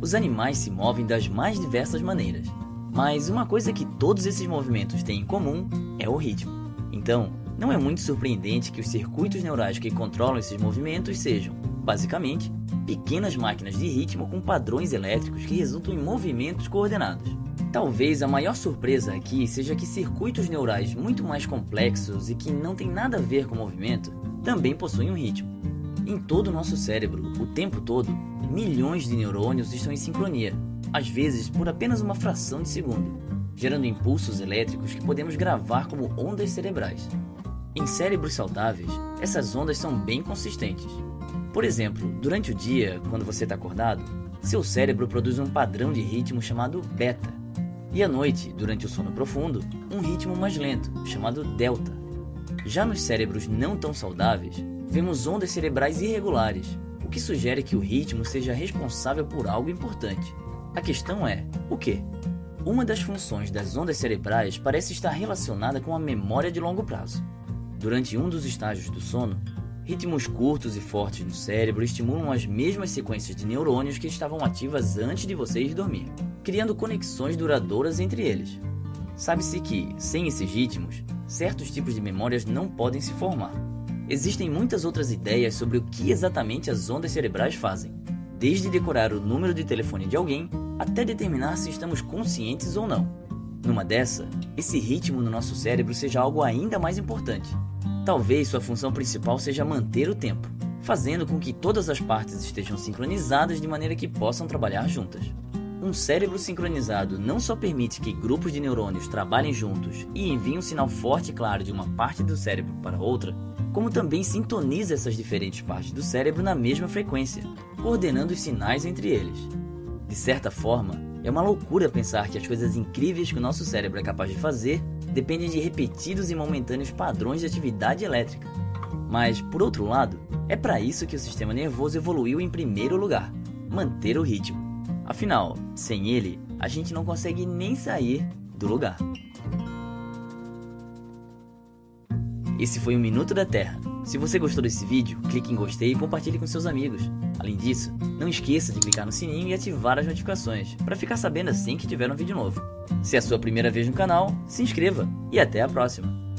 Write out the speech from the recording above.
Os animais se movem das mais diversas maneiras, mas uma coisa que todos esses movimentos têm em comum é o ritmo. Então, não é muito surpreendente que os circuitos neurais que controlam esses movimentos sejam, basicamente, pequenas máquinas de ritmo com padrões elétricos que resultam em movimentos coordenados. Talvez a maior surpresa aqui seja que circuitos neurais muito mais complexos e que não têm nada a ver com movimento também possuem um ritmo. Em todo o nosso cérebro, o tempo todo, milhões de neurônios estão em sincronia, às vezes por apenas uma fração de segundo, gerando impulsos elétricos que podemos gravar como ondas cerebrais. Em cérebros saudáveis, essas ondas são bem consistentes. Por exemplo, durante o dia, quando você está acordado, seu cérebro produz um padrão de ritmo chamado beta, e à noite, durante o sono profundo, um ritmo mais lento, chamado delta. Já nos cérebros não tão saudáveis, vemos ondas cerebrais irregulares, o que sugere que o ritmo seja responsável por algo importante. A questão é: o que? Uma das funções das ondas cerebrais parece estar relacionada com a memória de longo prazo. Durante um dos estágios do sono, ritmos curtos e fortes no cérebro estimulam as mesmas sequências de neurônios que estavam ativas antes de você ir dormir, criando conexões duradouras entre eles. Sabe-se que, sem esses ritmos, certos tipos de memórias não podem se formar. Existem muitas outras ideias sobre o que exatamente as ondas cerebrais fazem, desde decorar o número de telefone de alguém até determinar se estamos conscientes ou não. Numa dessa, esse ritmo no nosso cérebro seja algo ainda mais importante, Talvez sua função principal seja manter o tempo, fazendo com que todas as partes estejam sincronizadas de maneira que possam trabalhar juntas. Um cérebro sincronizado não só permite que grupos de neurônios trabalhem juntos e enviem um sinal forte e claro de uma parte do cérebro para outra, como também sintoniza essas diferentes partes do cérebro na mesma frequência, coordenando os sinais entre eles. De certa forma, é uma loucura pensar que as coisas incríveis que o nosso cérebro é capaz de fazer dependem de repetidos e momentâneos padrões de atividade elétrica. Mas, por outro lado, é para isso que o sistema nervoso evoluiu em primeiro lugar: manter o ritmo. Afinal, sem ele, a gente não consegue nem sair do lugar. Esse foi o Minuto da Terra. Se você gostou desse vídeo, clique em gostei e compartilhe com seus amigos. Além disso, não esqueça de clicar no sininho e ativar as notificações para ficar sabendo assim que tiver um vídeo novo. Se é a sua primeira vez no canal, se inscreva e até a próxima!